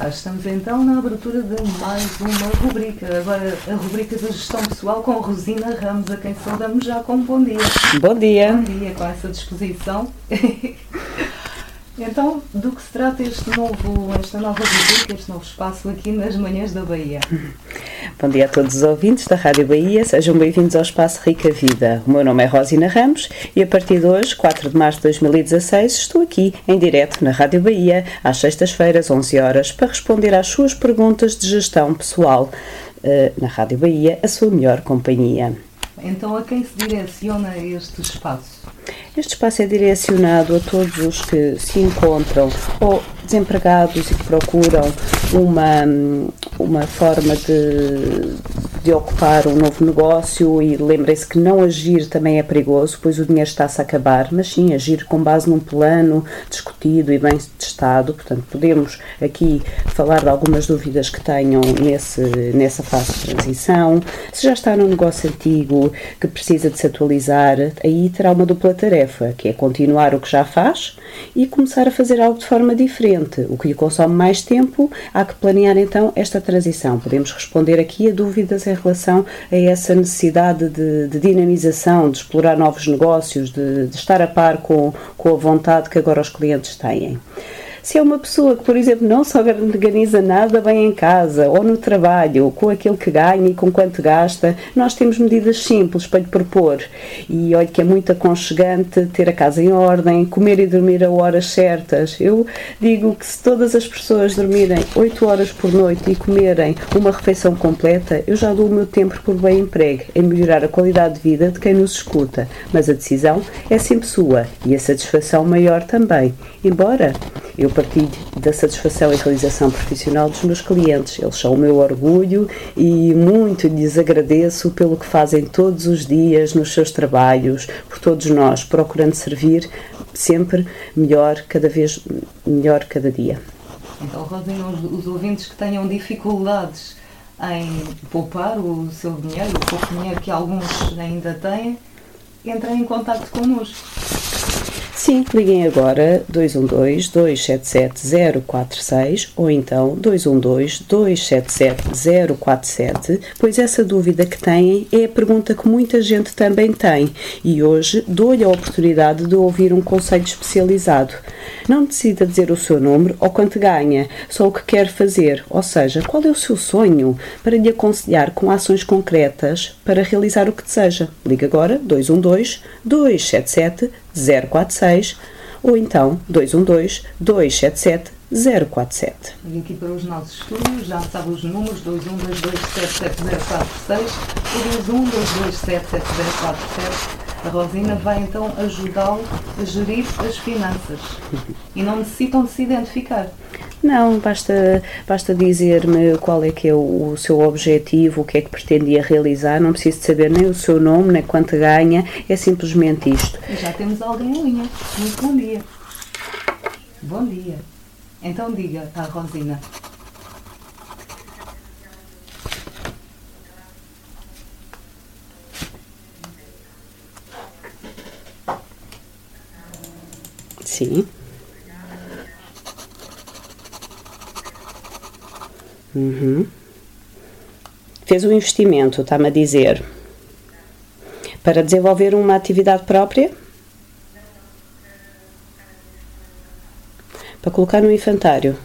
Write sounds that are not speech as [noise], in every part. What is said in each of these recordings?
Ah, estamos então na abertura de mais uma rubrica. Agora a rubrica da gestão pessoal com Rosina Ramos, a quem saudamos já com um bom dia. Bom dia. Bom dia, com essa disposição. [laughs] Então, do que se trata este novo, esta nova rubrica, este novo espaço aqui nas Manhãs da Bahia? Bom dia a todos os ouvintes da Rádio Bahia, sejam bem-vindos ao Espaço Rica Vida. O meu nome é Rosina Ramos e a partir de hoje, 4 de março de 2016, estou aqui em direto na Rádio Bahia, às sextas-feiras, 11 horas, para responder às suas perguntas de gestão pessoal. Eh, na Rádio Bahia, a sua melhor companhia. Então, a quem se direciona este espaço? Este espaço é direcionado a todos os que se encontram ou desempregados e que procuram uma, uma forma de, de ocupar um novo negócio e lembrem-se que não agir também é perigoso, pois o dinheiro está-se a acabar, mas sim agir com base num plano discutido e bem testado. Portanto, podemos aqui falar de algumas dúvidas que tenham nesse, nessa fase de transição. Se já está num negócio antigo que precisa de se atualizar, aí terá uma dupla tarefa, que é continuar o que já faz e começar a fazer algo de forma diferente. O que lhe consome mais tempo, há que planear então esta transição. Podemos responder aqui a dúvidas em relação a essa necessidade de, de dinamização, de explorar novos negócios, de, de estar a par com, com a vontade que agora os clientes têm. Se é uma pessoa que, por exemplo, não se organiza nada bem em casa ou no trabalho, com aquilo que ganha e com quanto gasta, nós temos medidas simples para lhe propor. E olha que é muito aconchegante ter a casa em ordem, comer e dormir a horas certas. Eu digo que se todas as pessoas dormirem 8 horas por noite e comerem uma refeição completa, eu já dou o meu tempo por bem emprego em melhorar a qualidade de vida de quem nos escuta. Mas a decisão é sempre sua e a satisfação maior também. Embora eu partilho da satisfação e realização profissional dos meus clientes. Eles são o meu orgulho e muito lhes agradeço pelo que fazem todos os dias nos seus trabalhos, por todos nós, procurando servir sempre melhor, cada vez melhor cada dia. Então, Rosina, os, os ouvintes que tenham dificuldades em poupar o seu dinheiro, o pouco dinheiro que alguns ainda têm, entrem em contato connosco. Sim, liguem agora 212-277-046 ou então 212-277-047, pois essa dúvida que têm é a pergunta que muita gente também tem e hoje dou-lhe a oportunidade de ouvir um conselho especializado. Não decida dizer o seu número ou quanto ganha, só o que quer fazer, ou seja, qual é o seu sonho, para lhe aconselhar com ações concretas para realizar o que deseja. Ligue agora 212 277 046 ou então 212 277 047. E aqui para os nossos estúdios, já sabe os números 212277046 ou 212277047. A Rosina vai então ajudá-lo a gerir as finanças. E não necessitam de se identificar. Não, basta, basta dizer-me qual é que é o, o, seu objetivo, o que é que pretendia realizar, não preciso de saber nem o seu nome, nem quanto ganha, é simplesmente isto. Já temos alguém em linha. Muito bom dia. Bom dia. Então diga à Rosina. Sim. Uhum. Fez um investimento, está-me a dizer, para desenvolver uma atividade própria? Para colocar no infantário.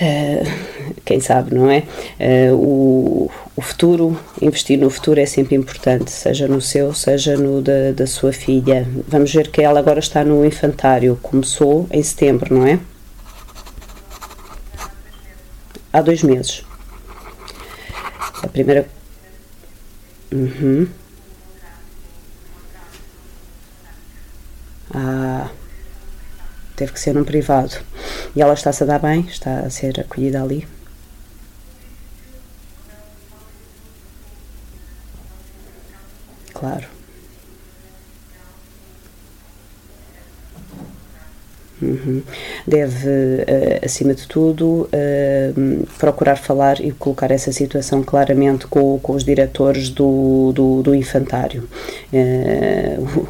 Uh, quem sabe, não é? Uh, o, o futuro, investir no futuro é sempre importante, seja no seu, seja no da, da sua filha. Vamos ver que ela agora está no infantário, começou em setembro, não é? Há dois meses. A primeira. Uhum. Ah, teve que ser num privado. E ela está-se a dar bem, está a ser acolhida ali. Claro. Uhum. Deve, uh, acima de tudo, uh, procurar falar e colocar essa situação claramente com, com os diretores do, do, do infantário. Uh,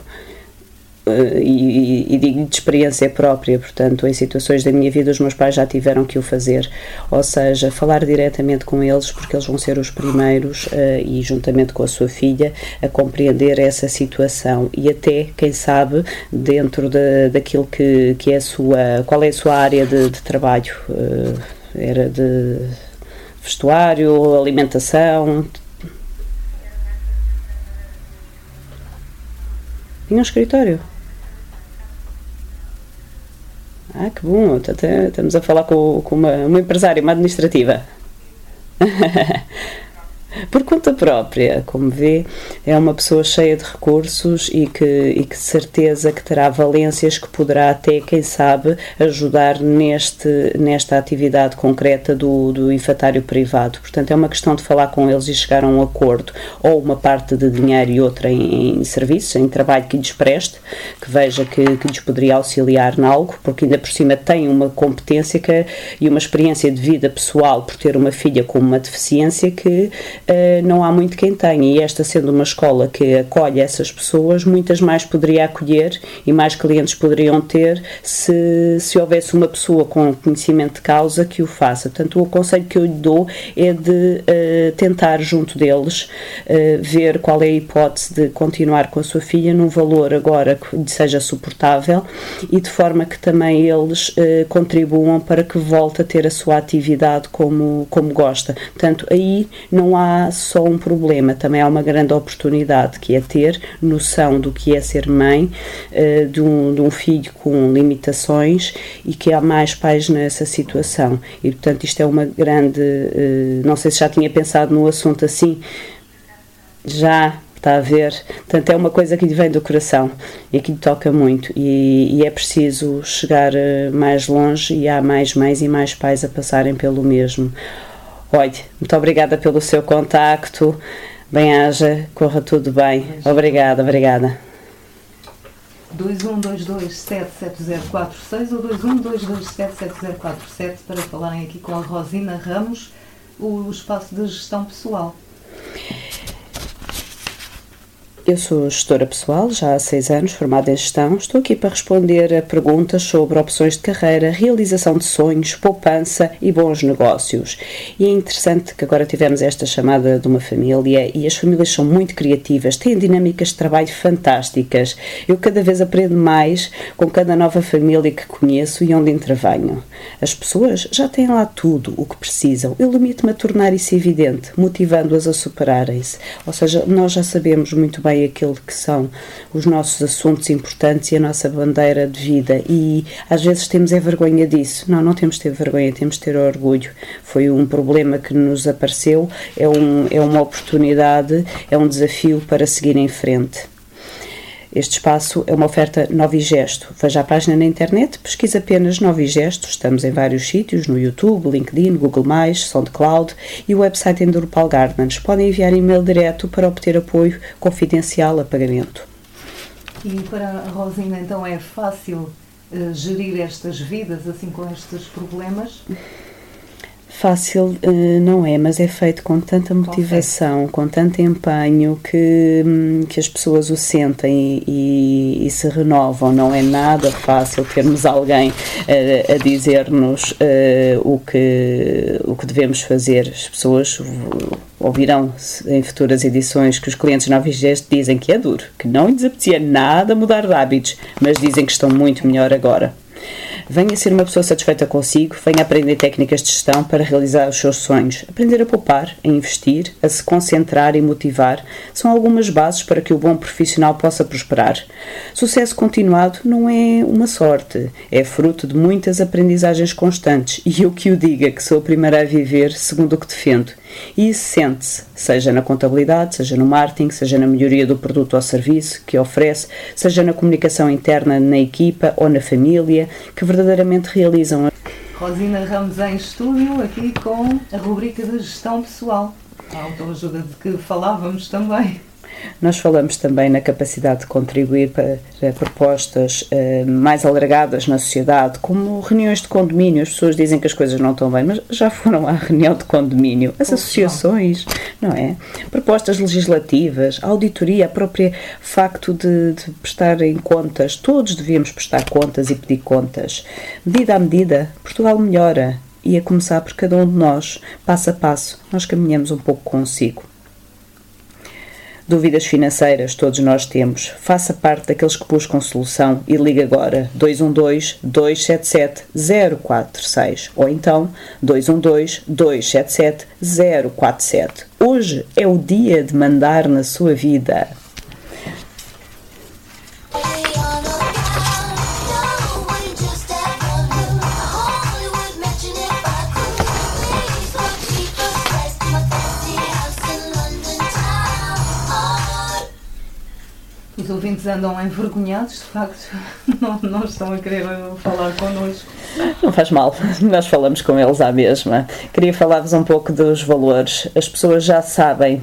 e, e, digo de experiência própria, portanto, em situações da minha vida, os meus pais já tiveram que o fazer, ou seja, falar diretamente com eles, porque eles vão ser os primeiros uh, e, juntamente com a sua filha, a compreender essa situação e até, quem sabe, dentro de, daquilo que, que é a sua. qual é a sua área de, de trabalho? Uh, era de vestuário, alimentação, tinha um escritório. Ah, que bom, estamos a falar com, com uma, uma empresária, uma administrativa. [laughs] por conta própria, como vê, é uma pessoa cheia de recursos e que, e que de certeza que terá valências que poderá até, quem sabe, ajudar neste, nesta atividade concreta do, do infantário privado. Portanto, é uma questão de falar com eles e chegar a um acordo, ou uma parte de dinheiro e outra em, em serviços, em trabalho que lhes preste, que veja que, que lhes poderia auxiliar em algo, porque ainda por cima tem uma competência que, e uma experiência de vida pessoal por ter uma filha com uma deficiência que não há muito quem tenha. E esta sendo uma escola que acolhe essas pessoas, muitas mais poderia acolher e mais clientes poderiam ter se, se houvesse uma pessoa com conhecimento de causa que o faça. Portanto, o conselho que eu lhe dou é de uh, tentar, junto deles, uh, ver qual é a hipótese de continuar com a sua filha num valor agora que lhe seja suportável e de forma que também eles contribuam para que volte a ter a sua atividade como, como gosta. Portanto, aí não há só um problema, também há uma grande oportunidade que é ter noção do que é ser mãe uh, de, um, de um filho com limitações e que há mais pais nessa situação. E portanto, isto é uma grande. Uh, não sei se já tinha pensado no assunto assim. Já, está a ver? Portanto, é uma coisa que lhe vem do coração e que lhe toca muito. E, e, é preciso chegar eh, mais longe e há mais mães e mais pais a passarem pelo mesmo. Olha, muito obrigada pelo seu contacto. Bem-haja, corra tudo bem. Obrigada, obrigada. 2122-77046 ou 2122-77047 para falarem aqui com a Rosina Ramos, o espaço de gestão pessoal. Eu sou gestora pessoal, já há seis anos, formada em gestão. Estou aqui para responder a perguntas sobre opções de carreira, realização de sonhos, poupança e bons negócios. E é interessante que agora tivemos esta chamada de uma família e as famílias são muito criativas, têm dinâmicas de trabalho fantásticas. Eu cada vez aprendo mais com cada nova família que conheço e onde intervenho. As pessoas já têm lá tudo o que precisam. Eu limito-me a tornar isso evidente, motivando-as a superarem-se. Ou seja, nós já sabemos muito bem aquilo que são os nossos assuntos importantes e a nossa bandeira de vida. E às vezes temos é vergonha disso. Não, não temos de ter vergonha, temos de ter orgulho. Foi um problema que nos apareceu, é, um, é uma oportunidade, é um desafio para seguir em frente. Este espaço é uma oferta Novigesto. Veja a página na internet, pesquisa apenas Novigesto. Estamos em vários sítios, no YouTube, LinkedIn, Google+, SoundCloud e o website Enduropal Gardens. Podem enviar e-mail direto para obter apoio confidencial a pagamento. E para a Rosina, então, é fácil uh, gerir estas vidas assim com estes problemas? Fácil uh, não é, mas é feito com tanta motivação, com tanto empenho que, hum, que as pessoas o sentem e, e, se renovam. Não é nada fácil termos alguém uh, a dizer-nos uh, o, que, o que devemos fazer. As pessoas ouvirão em futuras edições que os clientes novos dizem que é duro, que não lhes apetecia nada mudar de hábitos, mas dizem que estão muito melhor agora. Venha ser uma pessoa satisfeita consigo, venha aprender técnicas de gestão para realizar os seus sonhos. Aprender a poupar, a investir, a se concentrar e motivar são algumas bases para que o bom profissional possa prosperar. Sucesso continuado não é uma sorte, é fruto de muitas aprendizagens constantes e eu que o diga que sou a primeira a viver segundo o que defendo. E isso sente-se, seja na contabilidade, seja no marketing, seja na melhoria do produto ou serviço que oferece, seja na comunicação interna na equipa ou na família, que verdadeiramente realizam. Rosina Ramos em estúdio, aqui com a rubrica de gestão pessoal, a autoajuda de que falávamos também. Nós falamos também na capacidade de contribuir para propostas uh, mais alargadas na sociedade, como reuniões de condomínio. As pessoas dizem que as coisas não estão bem, mas já foram à reunião de condomínio. As associações, não é? Propostas legislativas, auditoria, a própria facto de, de prestar em contas. Todos devíamos prestar contas e pedir contas. Medida a medida, Portugal melhora. E a começar por cada um de nós, passo a passo, nós caminhamos um pouco consigo. Dúvidas financeiras todos nós temos. Faça parte daqueles que buscam solução e ligue agora 212 277 046 ou então 212 277 047. Hoje é o dia de mandar na sua vida. Andam envergonhados, de facto, [laughs] não, não estão a querer falar connosco. Não faz mal, [laughs] nós falamos com eles à mesma. Queria falar-vos um pouco dos valores. As pessoas já sabem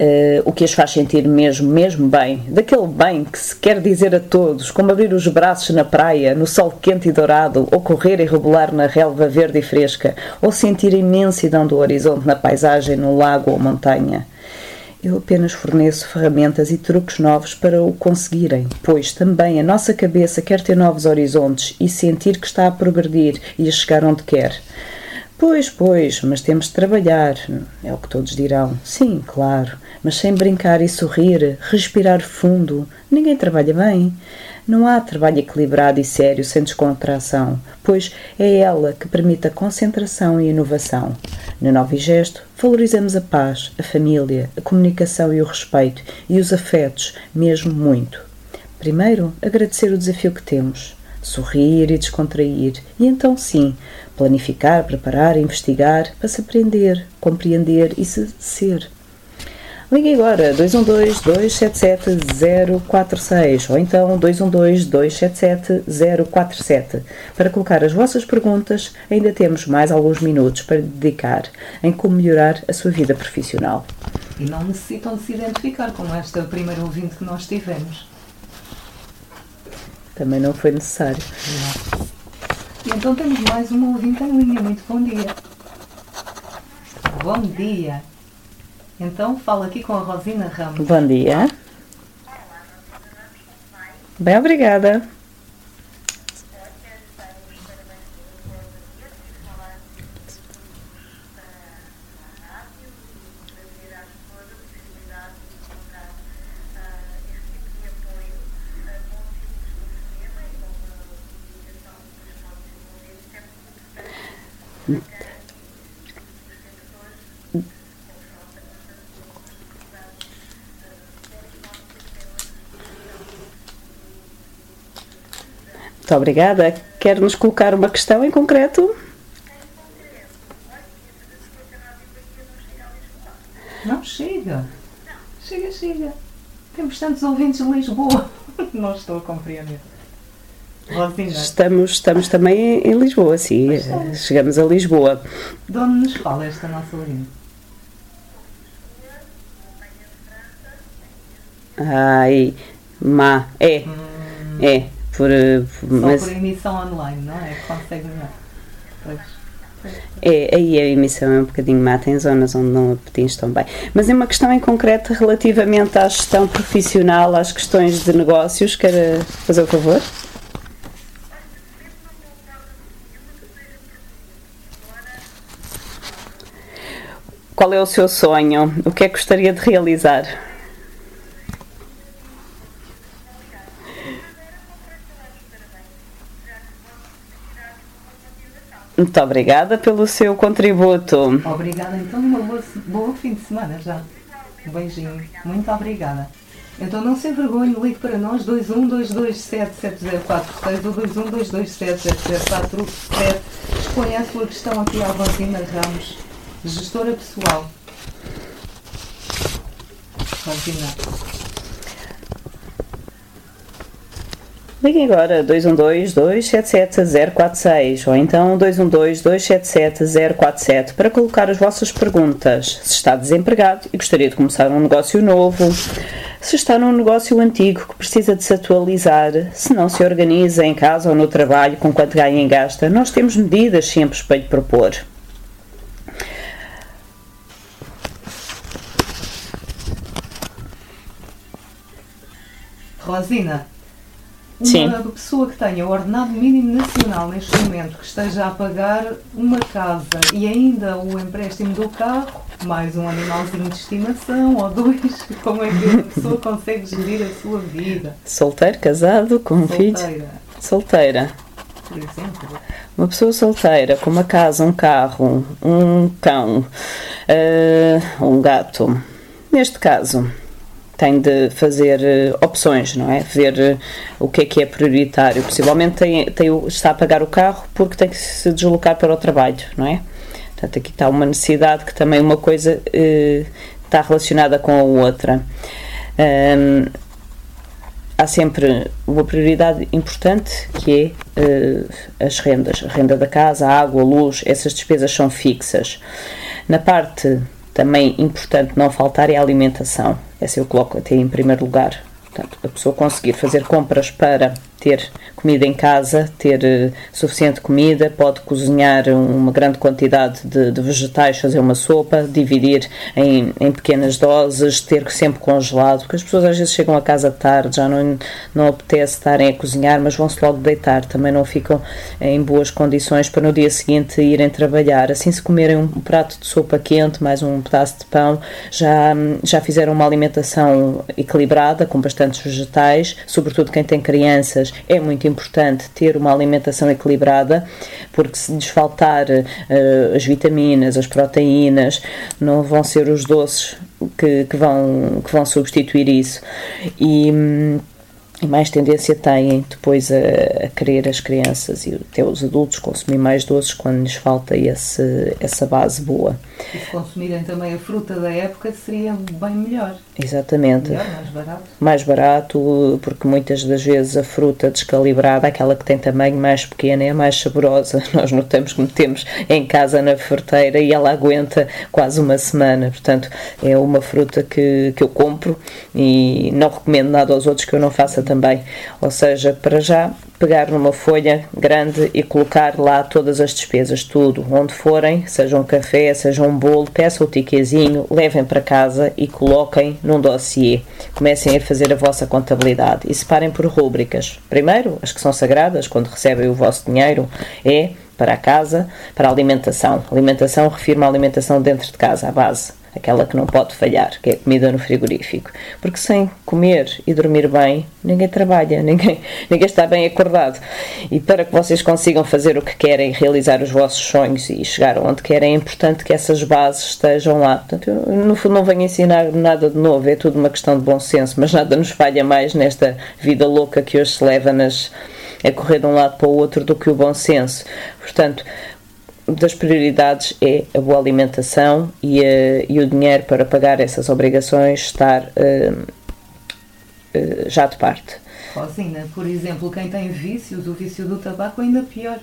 Uh, o que as faz sentir mesmo, mesmo bem, daquele bem que se quer dizer a todos, como abrir os braços na praia, no sol quente e dourado, ou correr e rebolar na relva verde e fresca, ou sentir a imensidão do horizonte na paisagem, no lago ou montanha. Eu apenas forneço ferramentas e truques novos para o conseguirem, pois também a nossa cabeça quer ter novos horizontes e sentir que está a progredir e a chegar onde quer. Pois, pois, mas temos de trabalhar, é o que todos dirão. Sim, claro, mas sem brincar e sorrir, respirar fundo, ninguém trabalha bem. Não há trabalho equilibrado e sério sem descontração, pois é ela que permite a concentração e inovação. No Novo Gesto, valorizamos a paz, a família, a comunicação e o respeito e os afetos, mesmo muito. Primeiro, agradecer o desafio que temos, sorrir e descontrair, e então sim, planificar, preparar, investigar para se aprender, compreender e se ser. Ligue agora 212-277-046 ou então 212-277-047. Para colocar as vossas perguntas, ainda temos mais alguns minutos para dedicar em como melhorar a sua vida profissional. E não necessitam de se identificar como esta primeira ouvinte que nós tivemos. Também não foi necessário. Não. E então temos mais uma ouvinte em linha. Muito bom dia. Bom dia. Então fala aqui com a Rosina Ramos. Bom dia. Bem, obrigada. Muito obrigada. Quer nos colocar uma questão em concreto? Não chega. Chega, chega. Temos tantos ouvintes de Lisboa. [laughs] Não estou a compreender. Rosina. Estamos, estamos também em Lisboa, sim. Chegamos a Lisboa. De onde nos fala esta nossa ouvinte? Ai, má. É. Hum. É. Por, eh, Só mas... por emissão online, não é? Consegue melhor. É, aí a emissão é um bocadinho má, tem zonas onde não apetinhos tão bem. Mas é uma questão em concreto relativamente à gestão profissional, às questões de negócios. Quer fazer o favor? Qual é o seu sonho? O que é que gostaria de realizar? Muito obrigada pelo seu contributo. Obrigada, então, uma boa, boa fim de semana já. Um beijinho. Muito obrigada. Então não se envergonhe, ligue para nós 212277046 ou 212277047. Exponha a sua questão aqui à Rosina Ramos, gestora pessoal. Rosina. Liguem agora 212-277-046 ou então 212-277-047 para colocar as vossas perguntas. Se está desempregado e gostaria de começar um negócio novo, se está num negócio antigo que precisa de se atualizar, se não se organiza em casa ou no trabalho com quanto ganha e gasta, nós temos medidas simples para lhe propor. Rosina, Sim. uma pessoa que tenha o ordenado mínimo nacional neste momento, que esteja a pagar uma casa e ainda o empréstimo do carro, mais um animalzinho de estimação ou dois, [laughs] como é que a pessoa consegue gerir a sua vida? Solteiro, casado, com um filho? Solteira, Solteira. por exemplo. Uma pessoa solteira com uma casa, um carro, um cão, eh, um gato. Neste caso, tem de fazer eh, opções, não é? Ver eh, o que é que é prioritário. Possivelmente tem, tem está a pagar o carro porque tem que se deslocar para o trabalho, não é? Portanto, aqui está uma necessidade que também uma coisa eh, está relacionada com a outra. Ahm, há sempre uma prioridade importante que é eh, as rendas, a renda da casa, a água, a luz, essas despesas são fixas. Na parte também importante não faltar é a alimentação. Essa eu coloco até em primeiro lugar. Portanto, a pessoa conseguir fazer compras para ter comida em casa, ter eh, suficiente comida, pode cozinhar uma grande quantidade de, de vegetais, fazer uma sopa, dividir em, em pequenas doses, ter sempre congelado, porque as pessoas às vezes chegam a casa tarde, já não, não apetece estarem a cozinhar, mas vão-se logo deitar, também não ficam em boas condições para no dia seguinte irem trabalhar. Assim, se comerem um prato de sopa quente, mais um pedaço de pão, já, já fizeram uma alimentação equilibrada, com bastantes vegetais, sobretudo quem tem crianças, é muito importante ter uma alimentação equilibrada, porque se lhes faltar eh, as vitaminas, as proteínas, não vão ser os doces que, que vão, que vão substituir isso. E, hum, e mais tendência têm depois a, a querer as crianças e até os adultos consumir mais doces quando lhes falta esse, essa base boa. E se consumirem também a fruta da época, seria bem melhor. Exatamente. Melhor, mais barato. mais barato, porque muitas das vezes a fruta descalibrada, aquela que tem tamanho mais pequeno, é a mais saborosa. [laughs] Nós notamos que metemos em casa na fruteira e ela aguenta quase uma semana. Portanto, é uma fruta que, que eu compro e não recomendo nada aos outros que eu não faça também. Ou seja, para já pegar numa folha grande e colocar lá todas as despesas, tudo, onde forem, seja um café, seja um bolo, peçam o tiquezinho, levem para casa e coloquem num dossiê. Comecem a fazer a vossa contabilidade e separem por rúbricas. Primeiro, as que são sagradas, quando recebem o vosso dinheiro, é para a casa, para a alimentação. Alimentação, refiro-me à alimentação dentro de casa, à base aquela que não pode falhar, que é a comida no frigorífico. Porque sem comer e dormir bem, ninguém trabalha, [laughs] ninguém, ninguém está bem acordado. E para que vocês consigam fazer o que querem, realizar os vossos sonhos e chegar onde querem, é importante que essas bases estejam lá. Portanto, eu, no fundo, não venho ensinar nada de novo, é tudo uma questão de bom senso, mas nada nos falha mais nesta vida louca que hoje se leva nas, a correr de um lado para o outro do que o bom senso. Portanto, das prioridades é a boa alimentação e, uh, e o dinheiro para pagar essas obrigações estar uh, uh, já de parte. Rosina, por exemplo, quem tem vícios, o vício do tabaco é ainda pior.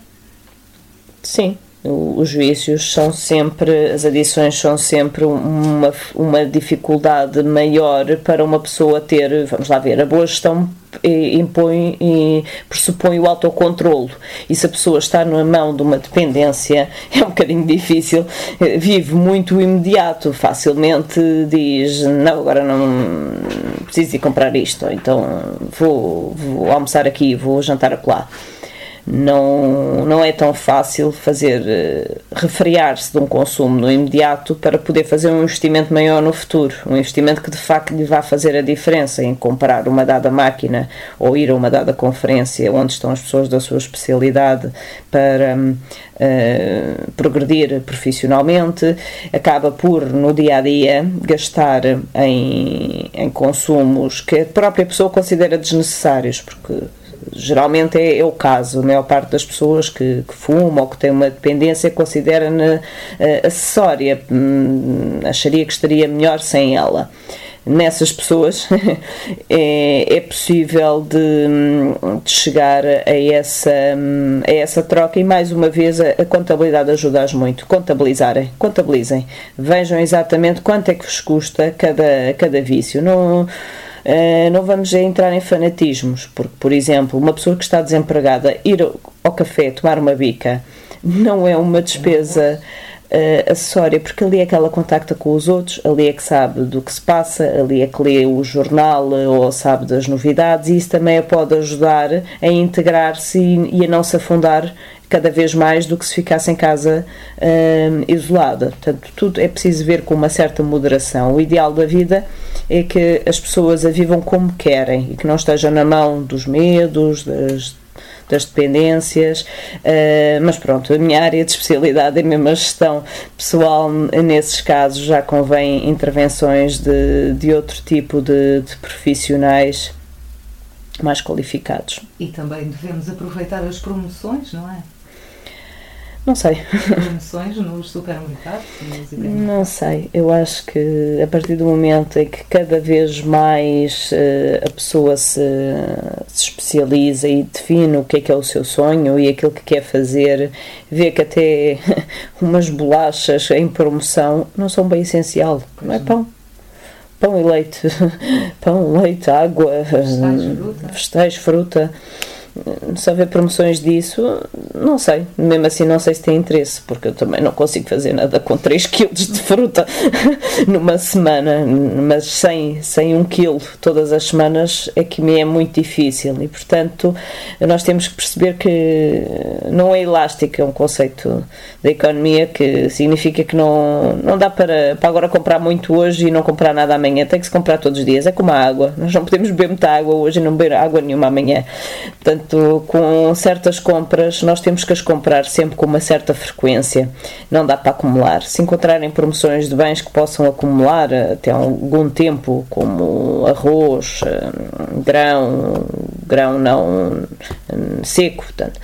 Sim, os vícios são sempre, as adições são sempre uma, uma dificuldade maior para uma pessoa ter, vamos lá ver, a boa gestão impõe e pressupõe o autocontrolo. E se a pessoa está na mão de uma dependência [laughs] é um bocadinho difícil vive muito imediato facilmente diz não agora não preciso ir comprar isto então vou, vou almoçar aqui vou jantar acolá não, não é tão fácil fazer uh, refriar-se de um consumo no imediato para poder fazer um investimento maior no futuro, um investimento que de facto lhe vá fazer a diferença em comprar uma dada máquina ou ir a uma dada conferência onde estão as pessoas da sua especialidade para uh, progredir profissionalmente, acaba por no dia a dia gastar em, em consumos que a própria pessoa considera desnecessários, porque geralmente é, é, o caso, a maior parte das pessoas que, que fumam ou que têm uma dependência considera-na uh, acessória, hum, acharia que estaria melhor sem ela. nessas pessoas [laughs] é, é possível de, de, chegar a essa, a essa troca e mais uma vez a, a contabilidade ajuda-as muito. Contabilizarem, contabilizem, vejam exatamente quanto é que vos custa cada, cada vício. Não, não vamos entrar em fanatismos, porque, por exemplo, uma pessoa que está desempregada ir ao café tomar uma bica não é uma despesa uh, acessória, porque ali é que ela contacta com os outros, ali é que sabe do que se passa, ali é que lê o jornal eh, ou sabe das novidades, e isso também a pode ajudar a integrar-se e, e a não se afundar cada vez mais do que se ficasse em casa uh, isolada. Portanto, tudo é preciso ver com uma certa moderação. O ideal da vida é que as pessoas a vivam como querem e que não estejam na mão dos medos, das das dependências, uh, mas pronto, a minha área de especialidade é mesmo a gestão pessoal, nesses casos já convém intervenções de, de outro tipo de, de profissionais mais qualificados. E também devemos aproveitar as promoções, não é? Não sei. Promoções nos supermercados? Não sei. Eu acho que a partir do momento em que cada vez mais uh, a pessoa se, se, especializa e define o que é que é o seu sonho e aquilo que quer fazer, vê que até [laughs] umas bolachas em promoção não são bem essencial. Pois não é pão pão e leite, [laughs] pão, leite, água, vegetais, fruta se houver promoções disso, não sei. Mesmo assim, não sei se tem interesse, porque eu também não consigo fazer nada com 3 kg de fruta [laughs] numa semana, mas sem, sem 1 kg todas as semanas é que me é muito difícil e, portanto, nós temos que perceber que não é elástico, é um conceito da economia que significa que não, não dá para, para agora comprar muito hoje e não comprar nada amanhã, tem que se comprar todos os dias. É como a água, nós não podemos beber muita água hoje e não beber água nenhuma amanhã. Portanto, Portanto, com certas compras, nós temos que as comprar sempre com uma certa frequência, não dá para acumular. Se encontrarem promoções de bens que possam acumular até algum tempo, como arroz, hum, grão, grão não hum, seco, portanto,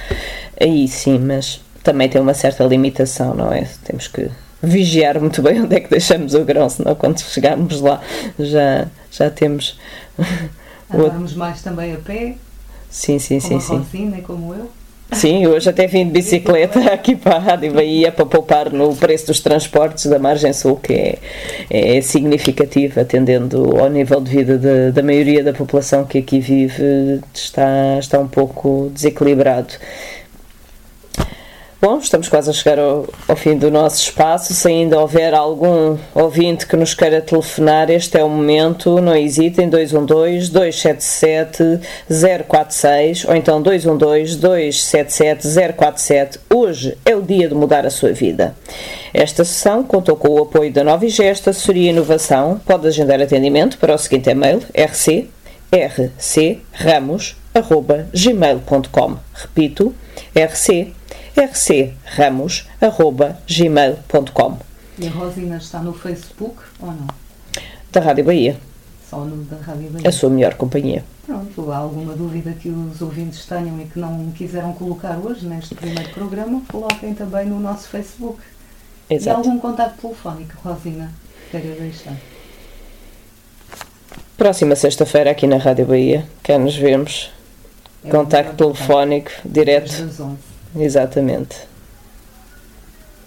aí sim, mas também tem uma certa limitação, não é? Temos que vigiar muito bem [laughs] onde é que deixamos o grão, senão quando chegarmos lá já, já temos. [laughs] Andarmos mais também a pé, Sim, sim, como sim. sim. Rosina, como eu. Sim, hoje até vim de bicicleta aqui para a Bahia para poupar no preço dos transportes da margem sul, que é, é significativo, atendendo ao nível de vida de, da maioria da população que aqui vive, está, está um pouco desequilibrado. Bom, estamos quase a chegar ao, ao, fim do nosso espaço. Se ainda houver algum ouvinte que nos queira telefonar, este é o momento. Não hesitem: 212-277-046 ou então 212-277-047. Hoje é o dia de mudar a sua vida. Esta sessão contou com o apoio da Nova Gesta, Assessoria e Inovação. Pode agendar atendimento para o seguinte e-mail: rc Repito, rc rcramos.gmail.com. E a Rosina está no Facebook ou não? Da Rádio Bahia. Só no da Rádio Bahia. A sua melhor companhia. Pronto, há alguma dúvida que os ouvintes tenham e que não quiseram colocar hoje neste primeiro programa, coloquem também no nosso Facebook. Exato. E algum contato telefónico, Rosina, queira deixar? Próxima sexta-feira aqui na Rádio Bahia, cá nos vemos. É contacto telefónico direto. Exatamente.